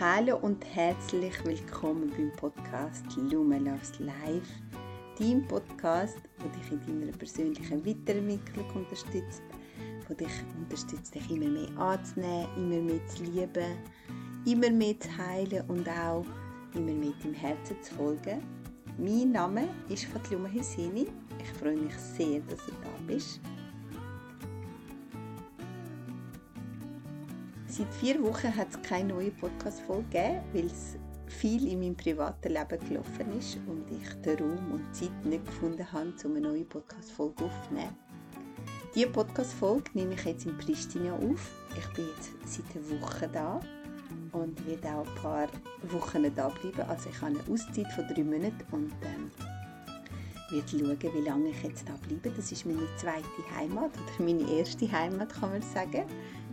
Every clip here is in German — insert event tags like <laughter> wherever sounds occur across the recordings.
Hallo und herzlich willkommen beim Podcast Lumen Loves Life, dein Podcast, wo dich in deiner persönlichen Weiterentwicklung unterstützt, wo dich unterstützt, dich immer mehr anzunehmen, immer mehr zu lieben, immer mehr zu heilen und auch immer mehr dem Herzen zu folgen. Mein Name ist Fatluma Husseini. Ich freue mich sehr, dass du da bist. Seit vier Wochen hat es keine neue Podcast-Folge weil es viel in meinem privaten Leben gelaufen ist und ich den Raum und die Zeit nicht gefunden habe, um eine neue Podcast-Folge aufzunehmen. Diese Podcast-Folge nehme ich jetzt in Pristina auf. Ich bin jetzt seit einer Woche da und werde auch ein paar Wochen da bleiben. Also ich habe eine Auszeit von drei Monaten und ähm, werde schauen, wie lange ich jetzt da bleibe. Das ist meine zweite Heimat oder meine erste Heimat, kann man sagen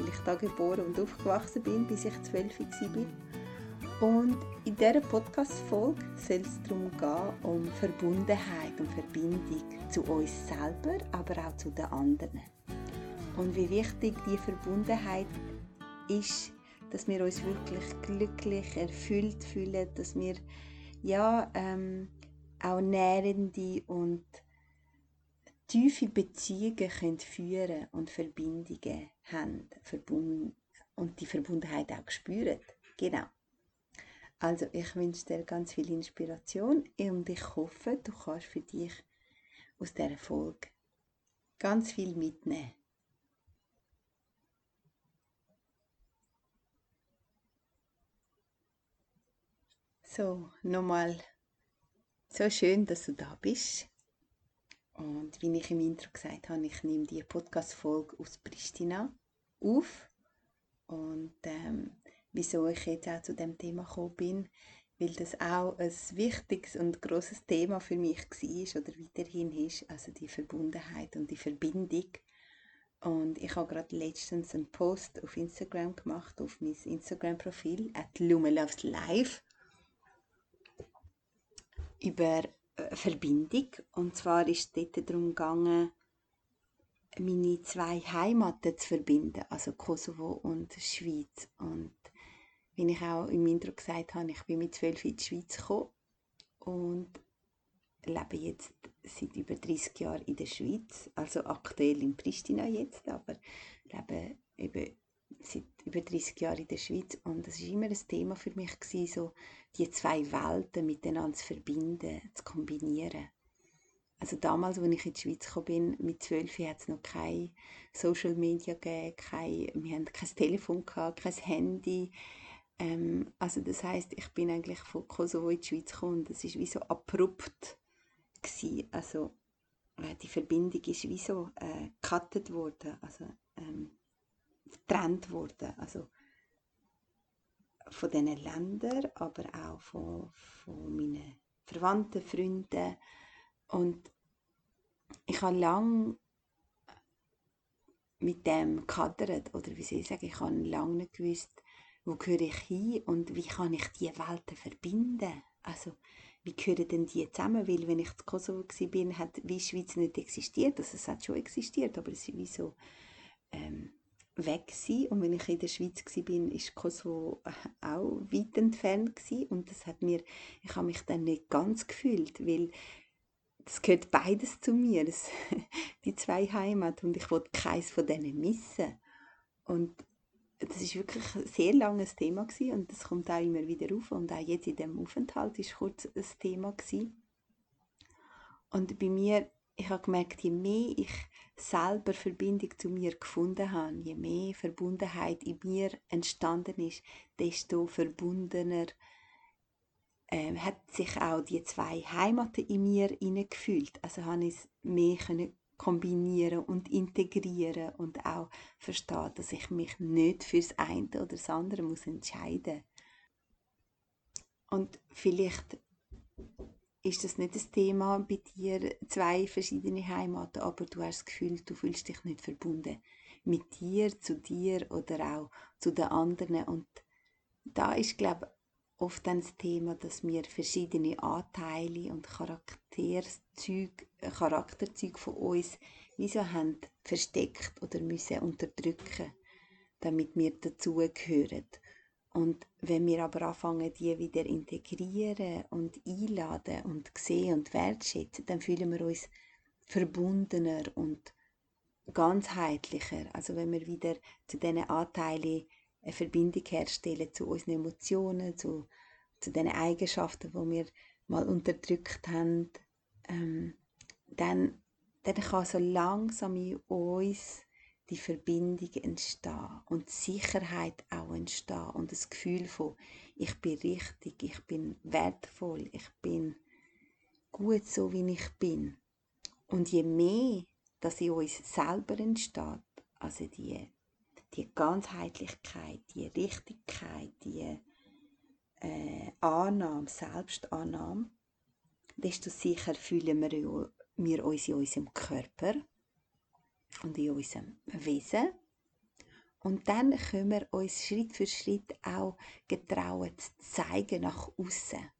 weil ich da geboren und aufgewachsen bin, bis ich zwölf war. Und in dieser Podcast-Folge soll es darum gehen, um Verbundenheit und Verbindung zu uns selber, aber auch zu den anderen. Und wie wichtig die Verbundenheit ist, dass wir uns wirklich glücklich, erfüllt fühlen, dass wir ja ähm, auch nährende und tiefe Beziehungen können führen und Verbindungen haben verbunden und die Verbundenheit auch spüren. Genau. Also ich wünsche dir ganz viel Inspiration und ich hoffe, du kannst für dich aus dieser Folge ganz viel mitnehmen. So, nochmal so schön, dass du da bist. Und wie ich im Intro gesagt habe, ich nehme die Podcast-Folge aus Pristina auf. Und ähm, wieso ich jetzt auch zu dem Thema gekommen bin, weil das auch ein wichtiges und großes Thema für mich war oder weiterhin ist, also die Verbundenheit und die Verbindung. Und ich habe gerade letztens einen Post auf Instagram gemacht, auf mein Instagram-Profil, at Live, über Verbindung. Und zwar ist es dort darum gegangen, meine zwei Heimaten zu verbinden, also Kosovo und Schweiz. Und wie ich auch im Intro gesagt habe, ich bin mit zwölf in die Schweiz gekommen und lebe jetzt seit über 30 Jahren in der Schweiz, also aktuell in Pristina jetzt, aber lebe eben seit über 30 Jahren in der Schweiz und es war immer ein Thema für mich, gewesen, so die zwei Welten miteinander zu verbinden, zu kombinieren. Also damals, als ich in die Schweiz gekommen bin, mit 12 hat es noch kein Social Media gegeben, kein, wir hatten kein Telefon, gehabt, kein Handy. Ähm, also das heißt, ich bin eigentlich von Kosovo in die Schweiz gekommen und das war wie so abrupt. Gewesen. Also äh, die Verbindung ist wie so äh, worden. Also, ähm, getrennt worden. Also von diesen Ländern, aber auch von, von meinen Verwandten, Freunden. Und ich habe lange mit dem gehadert, oder wie ich sagen, ich habe lange nicht gewusst, wo gehöre ich hin und wie kann ich diese Welten verbinden. Also, wie gehören denn die zusammen? Weil, wenn ich in Kosovo war, hat wie Schweiz nicht existiert. Also, es hat schon existiert, aber es ist wie so ähm, weg sein. Und wenn ich in der Schweiz war, ist Kosovo auch weit entfernt gewesen. Und das hat mir, ich habe mich dann nicht ganz gefühlt, weil es gehört beides zu mir, das, <laughs> die zwei Heimat und ich wollte keins von denen missen. Und das ist wirklich ein sehr langes Thema gewesen und das kommt auch immer wieder auf und auch jetzt in dem Aufenthalt ist kurz ein Thema gewesen. Und bei mir ich habe gemerkt, je mehr ich selber Verbindung zu mir gefunden habe, je mehr Verbundenheit in mir entstanden ist, desto verbundener ähm, hat sich auch die zwei Heimaten in mir gefühlt. Also habe ich es mehr können kombinieren und integrieren und auch verstehen, dass ich mich nicht fürs eine oder das andere muss entscheiden. Und vielleicht ist das nicht das Thema bei dir, zwei verschiedene Heimaten, aber du hast das Gefühl, du fühlst dich nicht verbunden mit dir, zu dir oder auch zu den anderen. Und da ist, glaube ich, oft dann das Thema, dass wir verschiedene Anteile und Charakterzüge, Charakterzüge von uns wie so haben versteckt oder müssen unterdrücken, damit wir dazugehören. Und wenn wir aber anfangen, die wieder integrieren und einladen und sehen und wertschätzen, dann fühlen wir uns verbundener und ganzheitlicher. Also wenn wir wieder zu diesen Anteilen eine Verbindung herstellen zu unseren Emotionen, zu, zu den Eigenschaften, die wir mal unterdrückt haben, ähm, dann, dann kann so langsam in uns die Verbindung entstehen und Sicherheit auch entstehen und das Gefühl von, ich bin richtig, ich bin wertvoll, ich bin gut so, wie ich bin. Und je mehr das in uns selber entsteht, also die, die Ganzheitlichkeit, die Richtigkeit, die äh, Annahme, Selbstannahme, desto sicher fühlen wir, wir uns in unserem Körper und in unserem Wesen. Und dann können wir uns Schritt für Schritt auch getrauen zeigen nach außen.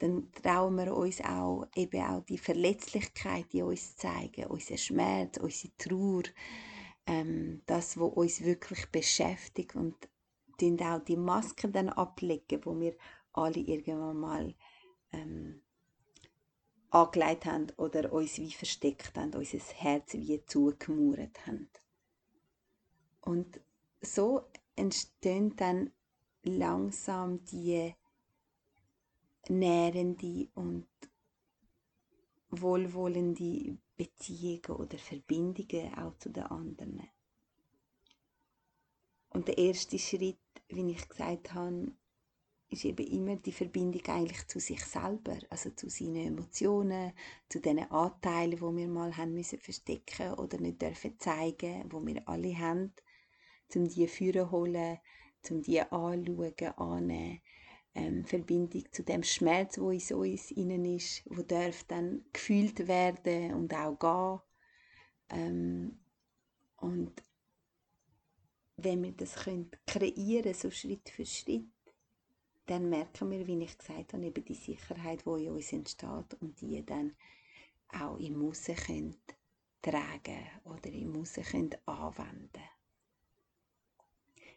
Dann trauen wir uns auch eben auch die Verletzlichkeit in uns zeigen, unseren Schmerz, unsere Trauer, ähm, das, was uns wirklich beschäftigt und auch die Masken dann ablegen, wo wir alle irgendwann mal ähm, angelegt haben oder uns wie versteckt haben, unser Herz wie zugemauert haben. Und so entstehen dann langsam die nährende und wohlwollende Beziehungen oder Verbindungen auch zu den anderen. Und der erste Schritt, wie ich gesagt habe, ist eben immer die Verbindung eigentlich zu sich selber, also zu seinen Emotionen, zu den Anteilen, wo wir mal haben müssen verstecken oder nicht dürfen zeigen, wo wir alle haben, zum die führen holen, zum die anschauen, annehmen, ähm, Verbindung zu dem Schmerz, wo in uns innen ist, wo darf dann gefühlt werden und auch gehen. Ähm, und wenn wir das können kreieren, so Schritt für Schritt, dann merken wir, wie ich gesagt habe, eben die Sicherheit, die in uns entsteht und die dann auch im Aussen können tragen oder im können anwenden.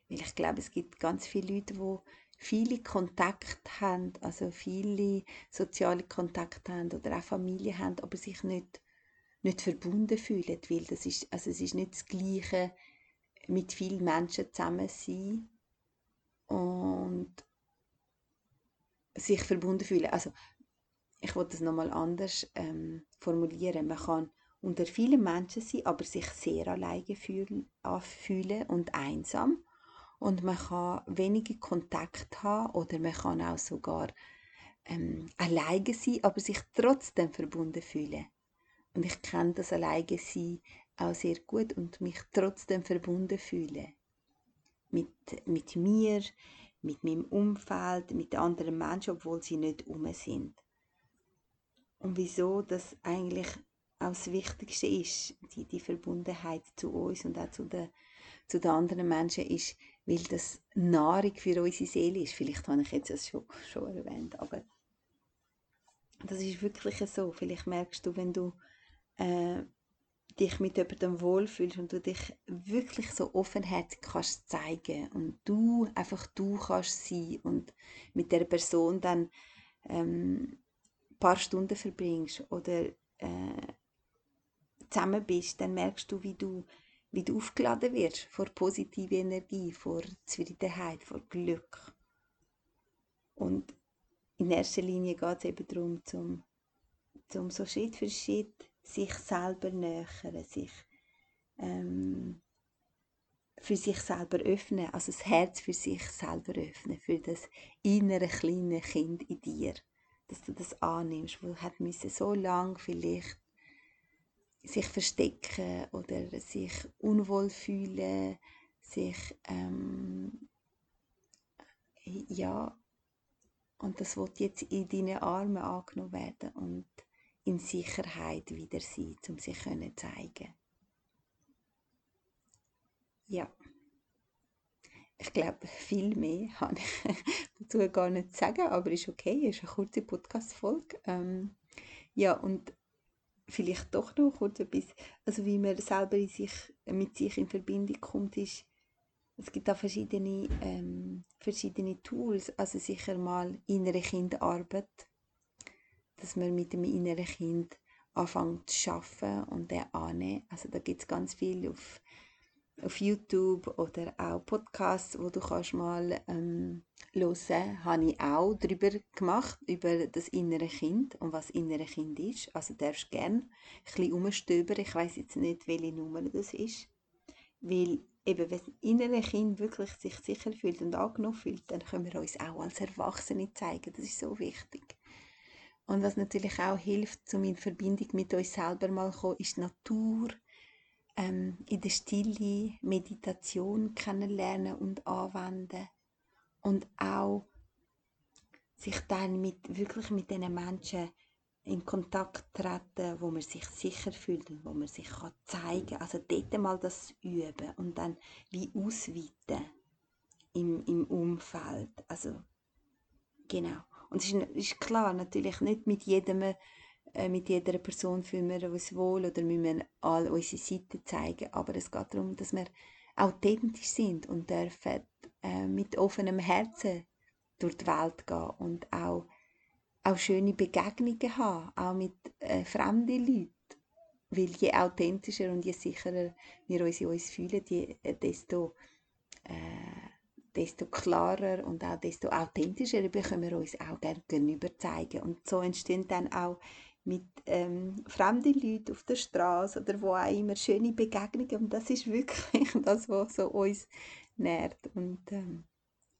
Weil ich glaube, es gibt ganz viele Leute, die viele Kontakte haben, also viele soziale Kontakte haben oder auch Familie haben, aber sich nicht, nicht verbunden fühlen, weil das ist, also es ist nicht das Gleiche, mit vielen Menschen zusammen sein und sich verbunden fühlen. Also ich wollte das nochmal anders ähm, formulieren. Man kann unter vielen Menschen sein, aber sich sehr alleine fühlen, fühlen und einsam. Und man kann wenige Kontakt haben oder man kann auch sogar ähm, alleine sein, aber sich trotzdem verbunden fühlen. Und ich kenne das alleine sein auch sehr gut und mich trotzdem verbunden fühlen. Mit, mit mir, mit meinem Umfeld, mit anderen Menschen, obwohl sie nicht um sind. Und wieso das eigentlich auch das Wichtigste ist, die, die Verbundenheit zu uns und auch zu den, zu den anderen Menschen, ist, weil das Nahrung für unsere Seele ist. Vielleicht habe ich jetzt das schon, schon erwähnt, aber das ist wirklich so. Vielleicht merkst du, wenn du äh, dich mit jemandem wohlfühlst und du dich wirklich so offenherzig kannst zeigen und du einfach du kannst sein und mit der Person dann ähm, ein paar Stunden verbringst oder äh, zusammen bist, dann merkst du, wie du, wie du aufgeladen wirst vor positiver Energie, vor Zufriedenheit, vor Glück. Und in erster Linie geht es eben darum, zum, zum so Schritt für Schritt sich selber nähern, sich ähm, für sich selber öffnen, also das Herz für sich selber öffnen, für das innere kleine Kind in dir, dass du das annimmst, wo hat müssen so lang vielleicht sich verstecken oder sich unwohl fühlen, sich ähm, ja und das wird jetzt in deinen Armen angenommen werden und in Sicherheit wieder sein, um sich zu zeigen. Ja. Ich glaube, viel mehr <laughs> habe ich dazu gar nicht zu sagen, aber ist okay, ist eine kurze Podcast-Folge. Ähm, ja, und vielleicht doch noch kurz etwas, also wie man selber sich, mit sich in Verbindung kommt, ist, es gibt da verschiedene, ähm, verschiedene Tools, also sicher mal innere Kindarbeit, dass man mit dem inneren Kind anfängt zu arbeiten und den annehmen. Also da gibt es ganz viel auf, auf YouTube oder auch Podcasts, wo du kannst mal ähm, hören, habe ich auch darüber gemacht, über das innere Kind und was innere Kind ist. Also darfst gerne ein bisschen umstöbern. Ich weiß jetzt nicht, welche Nummer das ist, weil eben, wenn das innere Kind wirklich sich sicher fühlt und angenommen fühlt, dann können wir uns auch als Erwachsene zeigen. Das ist so wichtig. Und was natürlich auch hilft, um in Verbindung mit uns selber mal zu kommen, ist die Natur, ähm, in der Stille Meditation kennenlernen und anwenden. Und auch sich dann mit, wirklich mit diesen Menschen in Kontakt treten, wo man sich sicher fühlt und wo man sich kann zeigen kann. Also dort mal das üben und dann wie ausweiten im, im Umfeld. Also genau. Und es ist, ist klar, natürlich nicht mit jedem äh, mit jeder Person fühlen wir uns wohl oder müssen wir all unsere Seiten zeigen, aber es geht darum, dass wir authentisch sind und dürfen äh, mit offenem Herzen durch die Welt gehen und auch auch schöne Begegnungen haben, auch mit äh, fremden Leuten. Weil je authentischer und je sicherer wir uns in uns fühlen, je, äh, desto, äh, desto klarer und auch desto authentischer können wir uns auch gegenüber zeigen. Und so entstehen dann auch mit ähm, fremden Leuten auf der Straße oder wo auch immer schöne Begegnungen. Und das ist wirklich <laughs> das, was so uns nährt. Und ähm,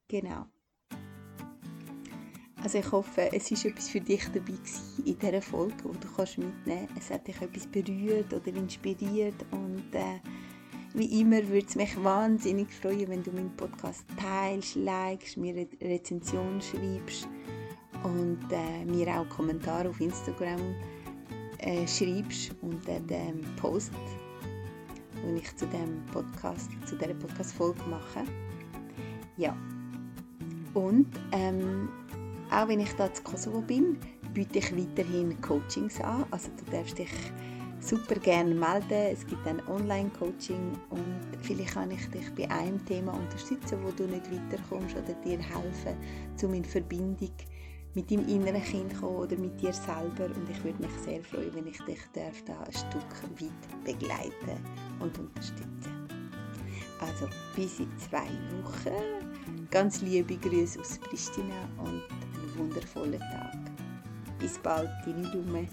genau. Also ich hoffe, es ist etwas für dich dabei in dieser Folge, wo du kannst mitnehmen. Es hat dich etwas berührt oder inspiriert und äh, wie immer würde es mich wahnsinnig freuen, wenn du meinen Podcast teilst, likest, mir eine Rezension schreibst und äh, mir auch Kommentare auf Instagram äh, schreibst unter dem Post, den ich zu dem Podcast, zu dieser Podcast-Folge mache. Ja. Und ähm, auch wenn ich da zu Kosovo bin, biete ich weiterhin Coachings an. Also du darfst dich super gerne melden. Es gibt ein Online-Coaching und vielleicht kann ich dich bei einem Thema unterstützen, wo du nicht weiterkommst oder dir helfen, um in Verbindung mit deinem inneren Kind zu kommen oder mit dir selber. Und ich würde mich sehr freuen, wenn ich dich da ein Stück weit begleiten und unterstützen. Also bis in zwei Wochen. Ganz liebe Grüße aus Pristina und wundervollen Tag. Bis bald, deine Lume.